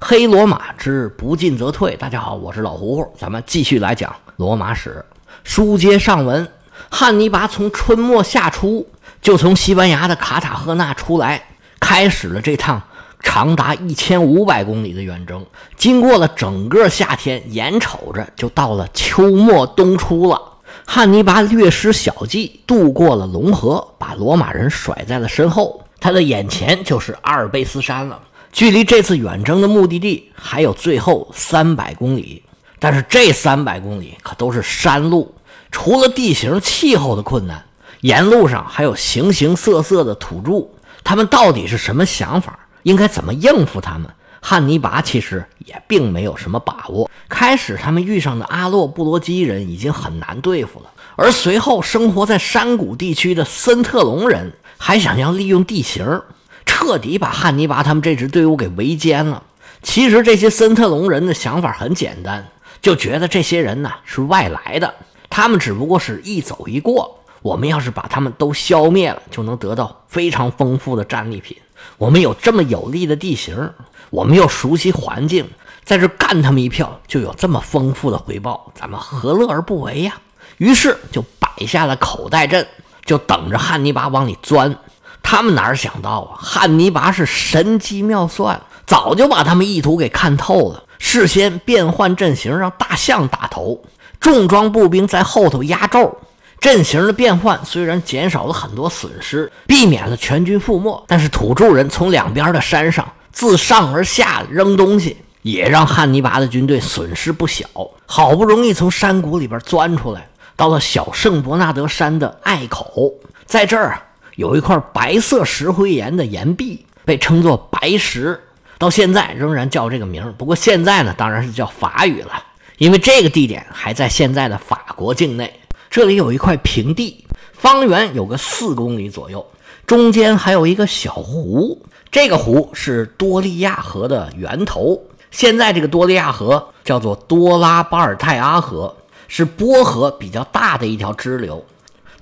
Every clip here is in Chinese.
黑罗马之不进则退。大家好，我是老胡胡，咱们继续来讲罗马史。书接上文，汉尼拔从春末夏初就从西班牙的卡塔赫纳出来，开始了这趟长达一千五百公里的远征。经过了整个夏天，眼瞅着就到了秋末冬初了。汉尼拔略施小计，渡过了龙河，把罗马人甩在了身后。他的眼前就是阿尔卑斯山了，距离这次远征的目的地还有最后三百公里。但是这三百公里可都是山路，除了地形气候的困难，沿路上还有形形色色的土著。他们到底是什么想法？应该怎么应付他们？汉尼拔其实也并没有什么把握。开始他们遇上的阿洛布罗基人已经很难对付了，而随后生活在山谷地区的森特隆人还想要利用地形彻底把汉尼拔他们这支队伍给围歼了。其实这些森特隆人的想法很简单，就觉得这些人呢是外来的，他们只不过是一走一过。我们要是把他们都消灭了，就能得到非常丰富的战利品。我们有这么有利的地形。我们又熟悉环境，在这干他们一票，就有这么丰富的回报，咱们何乐而不为呀？于是就摆下了口袋阵，就等着汉尼拔往里钻。他们哪想到啊，汉尼拔是神机妙算，早就把他们意图给看透了，事先变换阵型，让大象打头，重装步兵在后头压轴。阵型的变换虽然减少了很多损失，避免了全军覆没，但是土著人从两边的山上。自上而下扔东西，也让汉尼拔的军队损失不小。好不容易从山谷里边钻出来，到了小圣伯纳德山的隘口，在这儿啊，有一块白色石灰岩的岩壁，被称作白石，到现在仍然叫这个名不过现在呢，当然是叫法语了，因为这个地点还在现在的法国境内。这里有一块平地，方圆有个四公里左右，中间还有一个小湖。这个湖是多利亚河的源头，现在这个多利亚河叫做多拉巴尔泰阿河，是波河比较大的一条支流。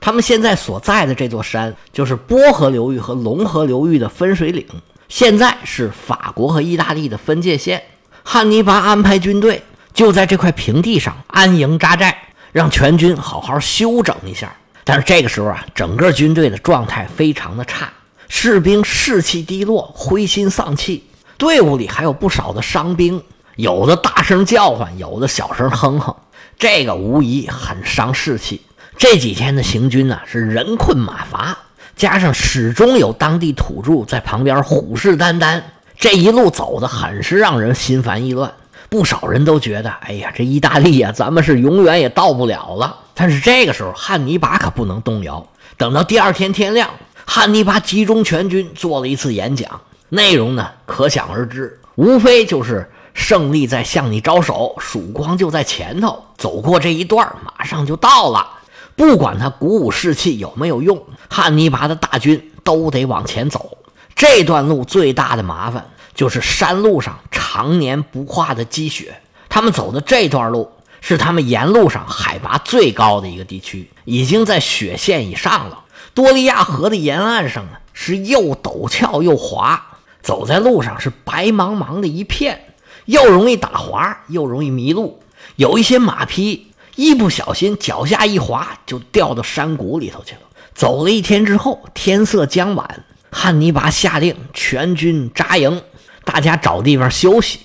他们现在所在的这座山就是波河流域和龙河流域的分水岭，现在是法国和意大利的分界线。汉尼拔安排军队就在这块平地上安营扎寨，让全军好好休整一下。但是这个时候啊，整个军队的状态非常的差。士兵士气低落，灰心丧气，队伍里还有不少的伤兵，有的大声叫唤，有的小声哼哼，这个无疑很伤士气。这几天的行军呢，是人困马乏，加上始终有当地土著在旁边虎视眈眈，这一路走的很是让人心烦意乱。不少人都觉得，哎呀，这意大利呀，咱们是永远也到不了了。但是这个时候，汉尼拔可不能动摇，等到第二天天亮。汉尼拔集中全军做了一次演讲，内容呢可想而知，无非就是胜利在向你招手，曙光就在前头，走过这一段马上就到了。不管他鼓舞士气有没有用，汉尼拔的大军都得往前走。这段路最大的麻烦就是山路上常年不化的积雪，他们走的这段路是他们沿路上海拔最高的一个地区，已经在雪线以上了。多利亚河的沿岸上啊，是又陡峭又滑，走在路上是白茫茫的一片，又容易打滑，又容易迷路。有一些马匹一不小心脚下一滑，就掉到山谷里头去了。走了一天之后，天色将晚，汉尼拔下令全军扎营，大家找地方休息。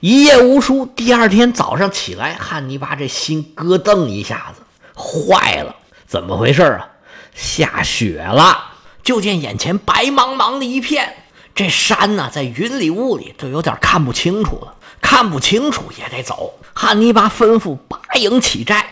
一夜无书，第二天早上起来，汉尼拔这心咯噔一下子，坏了，怎么回事啊？下雪了，就见眼前白茫茫的一片，这山呢，在云里雾里，都有点看不清楚了。看不清楚也得走。汉尼拔吩咐八营起寨，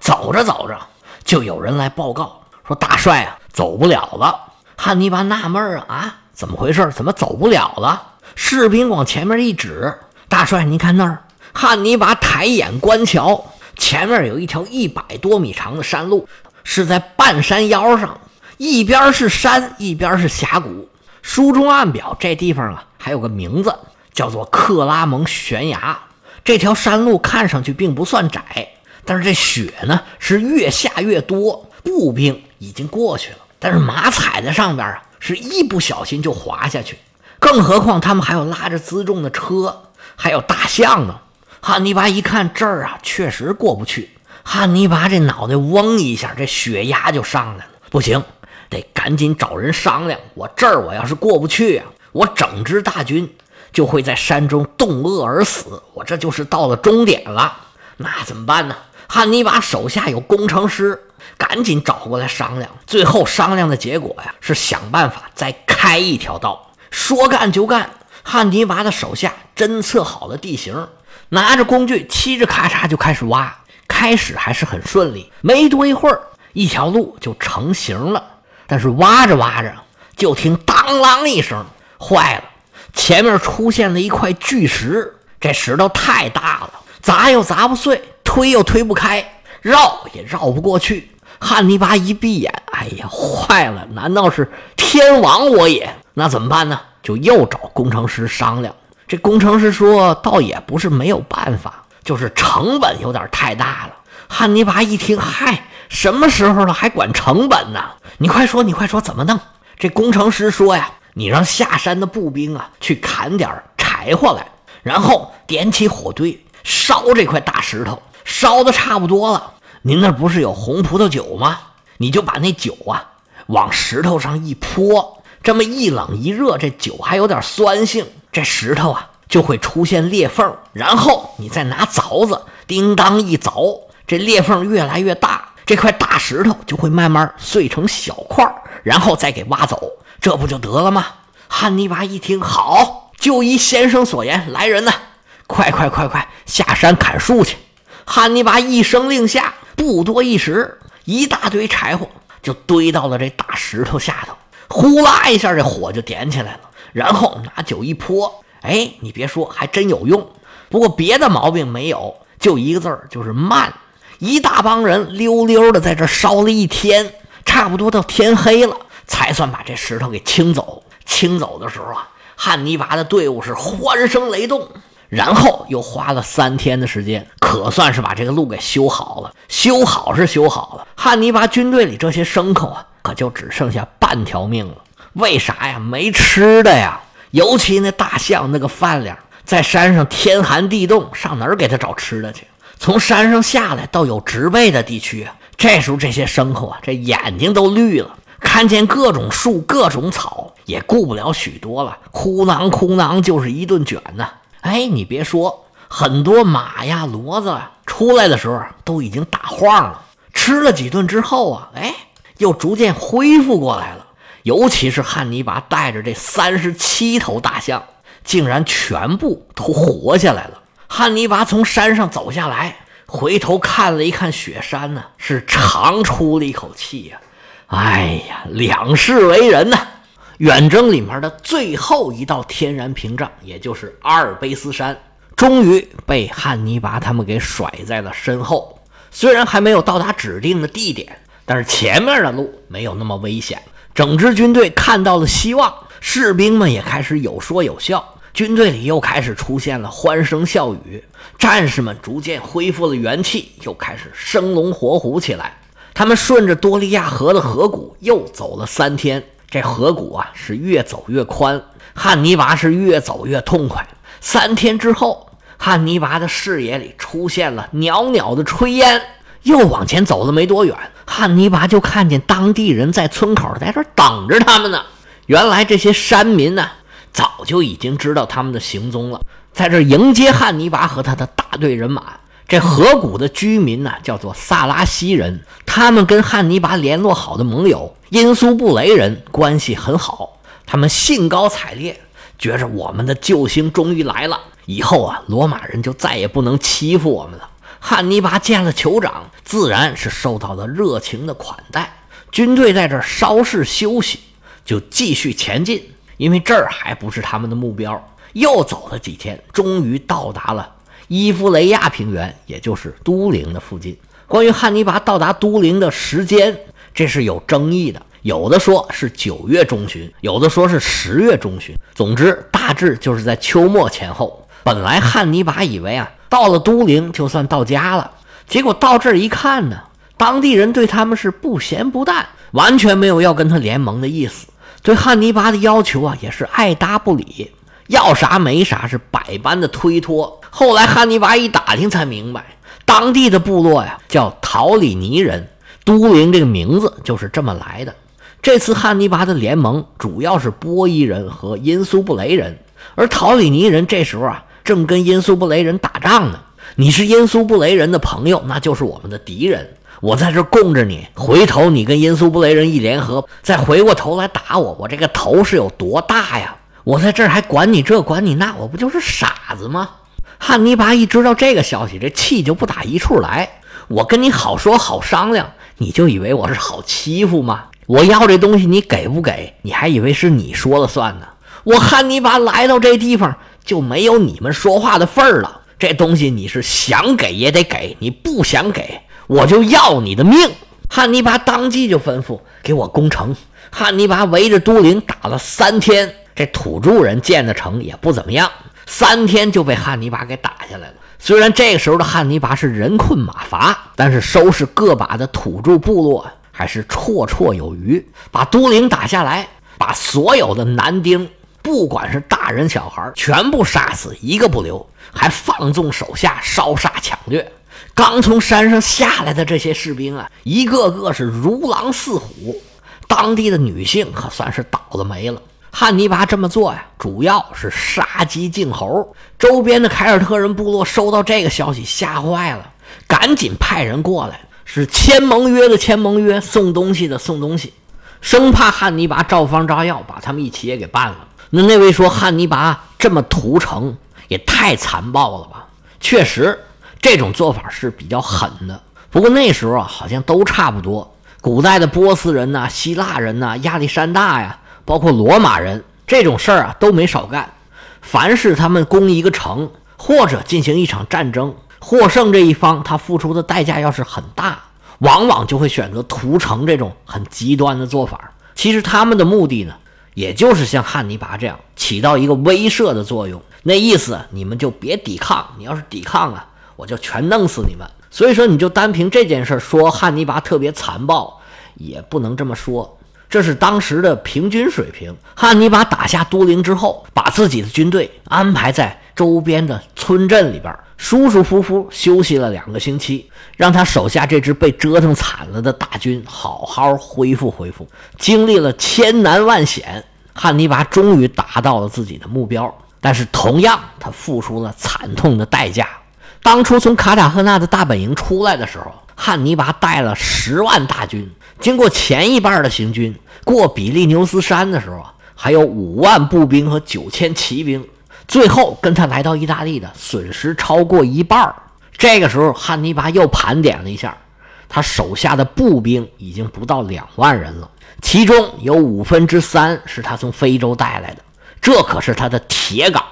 走着走着，就有人来报告说：“大帅啊，走不了了。”汉尼拔纳闷啊啊，怎么回事？怎么走不了了？士兵往前面一指：“大帅，您看那儿。”汉尼拔抬眼观瞧，前面有一条一百多米长的山路。是在半山腰上，一边是山，一边是峡谷。书中暗表，这地方啊还有个名字，叫做克拉蒙悬崖。这条山路看上去并不算窄，但是这雪呢是越下越多，步兵已经过去了，但是马踩在上边啊，是一不小心就滑下去。更何况他们还有拉着辎重的车，还有大象呢。汉尼拔一看这儿啊，确实过不去。汉尼拔这脑袋嗡一下，这血压就上来了。不行，得赶紧找人商量。我这儿我要是过不去啊，我整支大军就会在山中冻饿而死。我这就是到了终点了。那怎么办呢？汉尼拔手下有工程师，赶紧找过来商量。最后商量的结果呀，是想办法再开一条道。说干就干，汉尼拔的手下侦测好了地形，拿着工具，嘁哧咔嚓就开始挖。开始还是很顺利，没多一会儿，一条路就成型了。但是挖着挖着，就听当啷一声，坏了！前面出现了一块巨石，这石头太大了，砸又砸不碎，推又推不开，绕也绕不过去。汉尼拔一闭眼，哎呀，坏了！难道是天亡我也？那怎么办呢？就又找工程师商量。这工程师说，倒也不是没有办法。就是成本有点太大了。汉尼拔一听，嗨，什么时候了还管成本呢？你快说，你快说，怎么弄？这工程师说呀，你让下山的步兵啊去砍点柴火来，然后点起火堆烧这块大石头，烧的差不多了。您那不是有红葡萄酒吗？你就把那酒啊往石头上一泼，这么一冷一热，这酒还有点酸性，这石头啊。就会出现裂缝，然后你再拿凿子叮当一凿，这裂缝越来越大，这块大石头就会慢慢碎成小块，然后再给挖走，这不就得了吗？汉尼拔一听，好，就依先生所言，来人呐，快快快快下山砍树去！汉尼拔一声令下，不多一时，一大堆柴火就堆到了这大石头下头，呼啦一下，这火就点起来了，然后拿酒一泼。哎，你别说，还真有用。不过别的毛病没有，就一个字儿，就是慢。一大帮人溜溜的在这烧了一天，差不多到天黑了，才算把这石头给清走。清走的时候啊，汉尼拔的队伍是欢声雷动，然后又花了三天的时间，可算是把这个路给修好了。修好是修好了，汉尼拔军队里这些牲口啊，可就只剩下半条命了。为啥呀？没吃的呀。尤其那大象那个饭量，在山上天寒地冻，上哪儿给他找吃的去？从山上下来到有植被的地区，这时候这些牲口啊，这眼睛都绿了，看见各种树、各种草，也顾不了许多了，哭囊哭囊就是一顿卷呐。哎，你别说，很多马呀、骡子啊，出来的时候都已经打晃了，吃了几顿之后啊，哎，又逐渐恢复过来了。尤其是汉尼拔带着这三十七头大象，竟然全部都活下来了。汉尼拔从山上走下来，回头看了一看雪山呢，是长出了一口气呀。哎呀，两世为人呐！远征里面的最后一道天然屏障，也就是阿尔卑斯山，终于被汉尼拔他们给甩在了身后。虽然还没有到达指定的地点，但是前面的路没有那么危险。整支军队看到了希望，士兵们也开始有说有笑，军队里又开始出现了欢声笑语，战士们逐渐恢复了元气，又开始生龙活虎起来。他们顺着多利亚河的河谷又走了三天，这河谷啊是越走越宽，汉尼拔是越走越痛快。三天之后，汉尼拔的视野里出现了袅袅的炊烟。又往前走了没多远，汉尼拔就看见当地人在村口在这等着他们呢。原来这些山民呢，早就已经知道他们的行踪了，在这迎接汉尼拔和他的大队人马。这河谷的居民呢，叫做萨拉西人，他们跟汉尼拔联络好的盟友因苏布雷人关系很好，他们兴高采烈，觉着我们的救星终于来了，以后啊，罗马人就再也不能欺负我们了。汉尼拔见了酋长，自然是受到了热情的款待。军队在这稍事休息，就继续前进，因为这儿还不是他们的目标。又走了几天，终于到达了伊夫雷亚平原，也就是都灵的附近。关于汉尼拔到达都灵的时间，这是有争议的，有的说是九月中旬，有的说是十月中旬。总之，大致就是在秋末前后。本来汉尼拔以为啊。到了都灵，就算到家了。结果到这儿一看呢，当地人对他们是不咸不淡，完全没有要跟他联盟的意思。对汉尼拔的要求啊，也是爱答不理。要啥没啥，是百般的推脱。后来汉尼拔一打听才明白，当地的部落呀叫陶里尼人，都灵这个名字就是这么来的。这次汉尼拔的联盟主要是波伊人和因苏布雷人，而陶里尼人这时候啊正跟因苏布雷人打仗呢。你是因苏布雷人的朋友，那就是我们的敌人。我在这供着你，回头你跟因苏布雷人一联合，再回过头来打我，我这个头是有多大呀？我在这还管你这管你那，我不就是傻子吗？汉尼拔一知道这个消息，这气就不打一处来。我跟你好说好商量，你就以为我是好欺负吗？我要这东西，你给不给？你还以为是你说了算呢？我汉尼拔来到这地方，就没有你们说话的份儿了。这东西你是想给也得给，你不想给，我就要你的命！汉尼拔当即就吩咐给我攻城。汉尼拔围着都灵打了三天，这土著人建的城也不怎么样，三天就被汉尼拔给打下来了。虽然这个时候的汉尼拔是人困马乏，但是收拾个把的土著部落还是绰绰有余，把都灵打下来，把所有的男丁，不管是大人小孩，全部杀死，一个不留。还放纵手下烧杀抢掠，刚从山上下来的这些士兵啊，一个个是如狼似虎。当地的女性可算是倒了霉了。汉尼拔这么做呀，主要是杀鸡儆猴。周边的凯尔特人部落收到这个消息，吓坏了，赶紧派人过来，是签盟约的签盟约，送东西的送东西，生怕汉尼拔照方照药把他们一起也给办了。那那位说汉尼拔这么屠城。也太残暴了吧！确实，这种做法是比较狠的。不过那时候啊，好像都差不多。古代的波斯人呐、希腊人呐、亚历山大呀，包括罗马人，这种事儿啊都没少干。凡是他们攻一个城，或者进行一场战争，获胜这一方他付出的代价要是很大，往往就会选择屠城这种很极端的做法。其实他们的目的呢，也就是像汉尼拔这样，起到一个威慑的作用。那意思，你们就别抵抗。你要是抵抗啊，我就全弄死你们。所以说，你就单凭这件事说汉尼拔特别残暴，也不能这么说。这是当时的平均水平。汉尼拔打下都灵之后，把自己的军队安排在周边的村镇里边，舒舒服服休息了两个星期，让他手下这支被折腾惨了的大军好好恢复恢复。经历了千难万险，汉尼拔终于达到了自己的目标。但是同样，他付出了惨痛的代价。当初从卡塔赫纳的大本营出来的时候，汉尼拔带了十万大军，经过前一半的行军，过比利牛斯山的时候，还有五万步兵和九千骑兵。最后跟他来到意大利的损失超过一半。这个时候，汉尼拔又盘点了一下，他手下的步兵已经不到两万人了，其中有五分之三是他从非洲带来的。这可是他的铁杆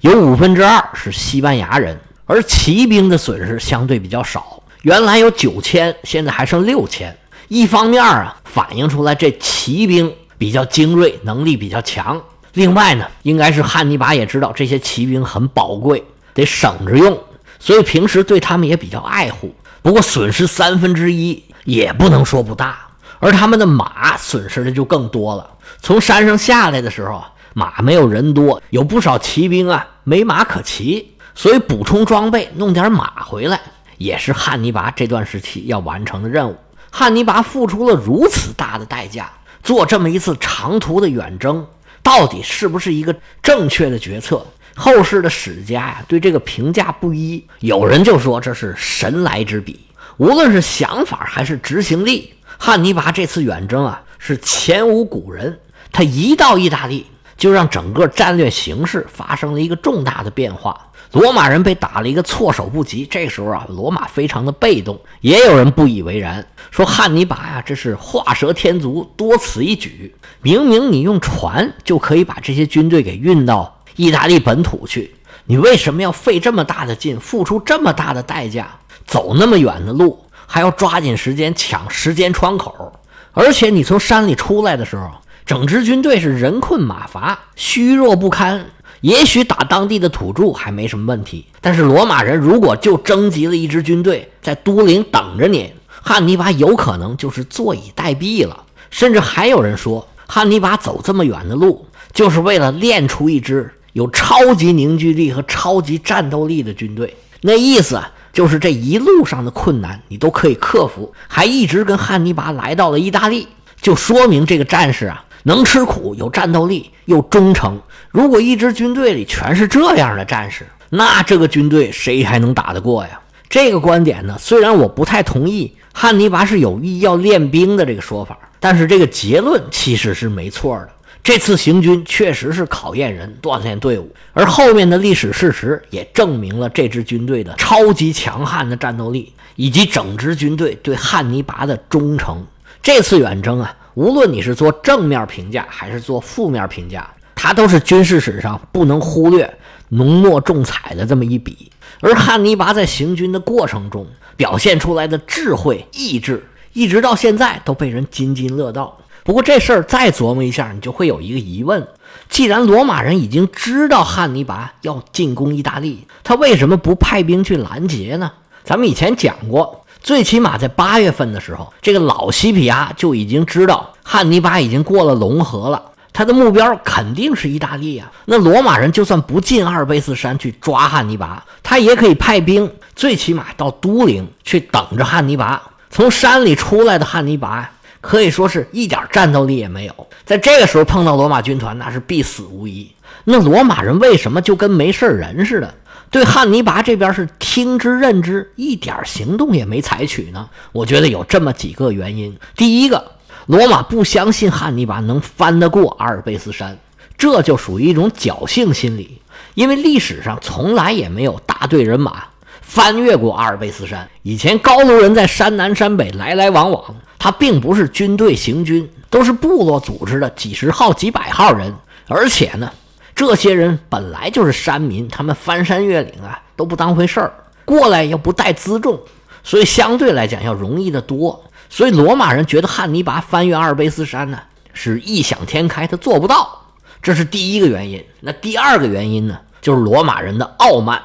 有五分之二是西班牙人，而骑兵的损失相对比较少，原来有九千，现在还剩六千。一方面啊，反映出来这骑兵比较精锐，能力比较强；另外呢，应该是汉尼拔也知道这些骑兵很宝贵，得省着用，所以平时对他们也比较爱护。不过损失三分之一也不能说不大，而他们的马损失的就更多了。从山上下来的时候。马没有人多，有不少骑兵啊，没马可骑，所以补充装备，弄点马回来，也是汉尼拔这段时期要完成的任务。汉尼拔付出了如此大的代价，做这么一次长途的远征，到底是不是一个正确的决策？后世的史家呀，对这个评价不一。有人就说这是神来之笔，无论是想法还是执行力，汉尼拔这次远征啊，是前无古人。他一到意大利。就让整个战略形势发生了一个重大的变化，罗马人被打了一个措手不及。这时候啊，罗马非常的被动。也有人不以为然，说汉尼拔呀，这是画蛇添足，多此一举。明明你用船就可以把这些军队给运到意大利本土去，你为什么要费这么大的劲，付出这么大的代价，走那么远的路，还要抓紧时间抢时间窗口？而且你从山里出来的时候。整支军队是人困马乏、虚弱不堪。也许打当地的土著还没什么问题，但是罗马人如果就征集了一支军队在都灵等着你，汉尼拔有可能就是坐以待毙了。甚至还有人说，汉尼拔走这么远的路，就是为了练出一支有超级凝聚力和超级战斗力的军队。那意思，就是这一路上的困难你都可以克服，还一直跟汉尼拔来到了意大利，就说明这个战士啊能吃苦、有战斗力又忠诚。如果一支军队里全是这样的战士，那这个军队谁还能打得过呀？这个观点呢，虽然我不太同意汉尼拔是有意要练兵的这个说法，但是这个结论其实是没错的。这次行军确实是考验人、锻炼队伍，而后面的历史事实也证明了这支军队的超级强悍的战斗力，以及整支军队对汉尼拔的忠诚。这次远征啊，无论你是做正面评价还是做负面评价，它都是军事史上不能忽略、浓墨重彩的这么一笔。而汉尼拔在行军的过程中表现出来的智慧、意志，一直到现在都被人津津乐道。不过这事儿再琢磨一下，你就会有一个疑问：既然罗马人已经知道汉尼拔要进攻意大利，他为什么不派兵去拦截呢？咱们以前讲过，最起码在八月份的时候，这个老西皮亚就已经知道汉尼拔已经过了龙河了，他的目标肯定是意大利啊。那罗马人就算不进阿尔卑斯山去抓汉尼拔，他也可以派兵，最起码到都灵去等着汉尼拔。从山里出来的汉尼拔。可以说是一点战斗力也没有，在这个时候碰到罗马军团，那是必死无疑。那罗马人为什么就跟没事人似的，对汉尼拔这边是听之任之，一点行动也没采取呢？我觉得有这么几个原因。第一个，罗马不相信汉尼拔能翻得过阿尔卑斯山，这就属于一种侥幸心理，因为历史上从来也没有大队人马翻越过阿尔卑斯山。以前高卢人在山南山北来来往往。他并不是军队行军，都是部落组织的几十号、几百号人，而且呢，这些人本来就是山民，他们翻山越岭啊都不当回事儿，过来又不带辎重，所以相对来讲要容易得多。所以罗马人觉得汉尼拔翻越阿尔卑斯山呢是异想天开，他做不到，这是第一个原因。那第二个原因呢，就是罗马人的傲慢。《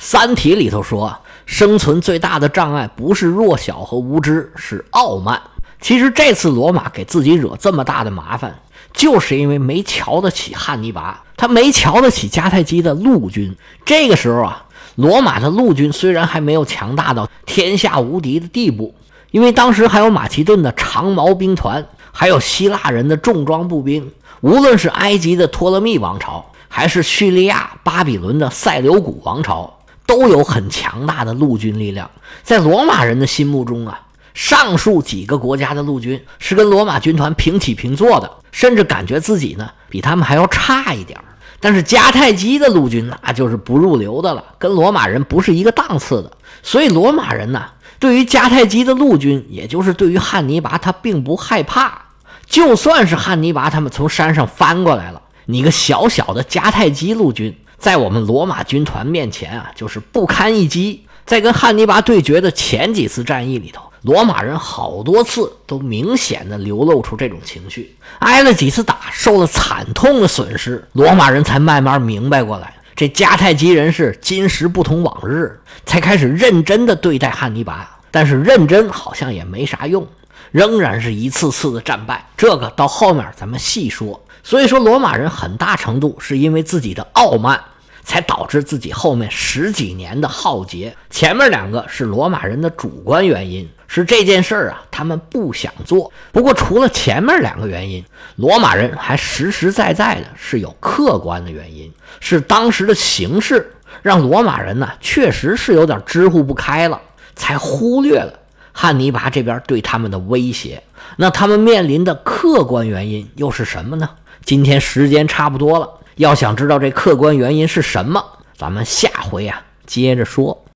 三体》里头说，生存最大的障碍不是弱小和无知，是傲慢。其实这次罗马给自己惹这么大的麻烦，就是因为没瞧得起汉尼拔，他没瞧得起迦太基的陆军。这个时候啊，罗马的陆军虽然还没有强大到天下无敌的地步，因为当时还有马其顿的长矛兵团，还有希腊人的重装步兵。无论是埃及的托勒密王朝，还是叙利亚、巴比伦的塞琉古王朝，都有很强大的陆军力量。在罗马人的心目中啊。上述几个国家的陆军是跟罗马军团平起平坐的，甚至感觉自己呢比他们还要差一点但是迦太基的陆军那就是不入流的了，跟罗马人不是一个档次的。所以罗马人呢，对于迦太基的陆军，也就是对于汉尼拔，他并不害怕。就算是汉尼拔他们从山上翻过来了，你个小小的迦太基陆军，在我们罗马军团面前啊，就是不堪一击。在跟汉尼拔对决的前几次战役里头。罗马人好多次都明显的流露出这种情绪，挨了几次打，受了惨痛的损失，罗马人才慢慢明白过来，这迦太基人是今时不同往日，才开始认真的对待汉尼拔。但是认真好像也没啥用，仍然是一次次的战败。这个到后面咱们细说。所以说，罗马人很大程度是因为自己的傲慢。才导致自己后面十几年的浩劫。前面两个是罗马人的主观原因，是这件事儿啊，他们不想做。不过除了前面两个原因，罗马人还实实在在的是有客观的原因，是当时的形势让罗马人呢确实是有点支呼不开了，才忽略了汉尼拔这边对他们的威胁。那他们面临的客观原因又是什么呢？今天时间差不多了。要想知道这客观原因是什么，咱们下回啊接着说。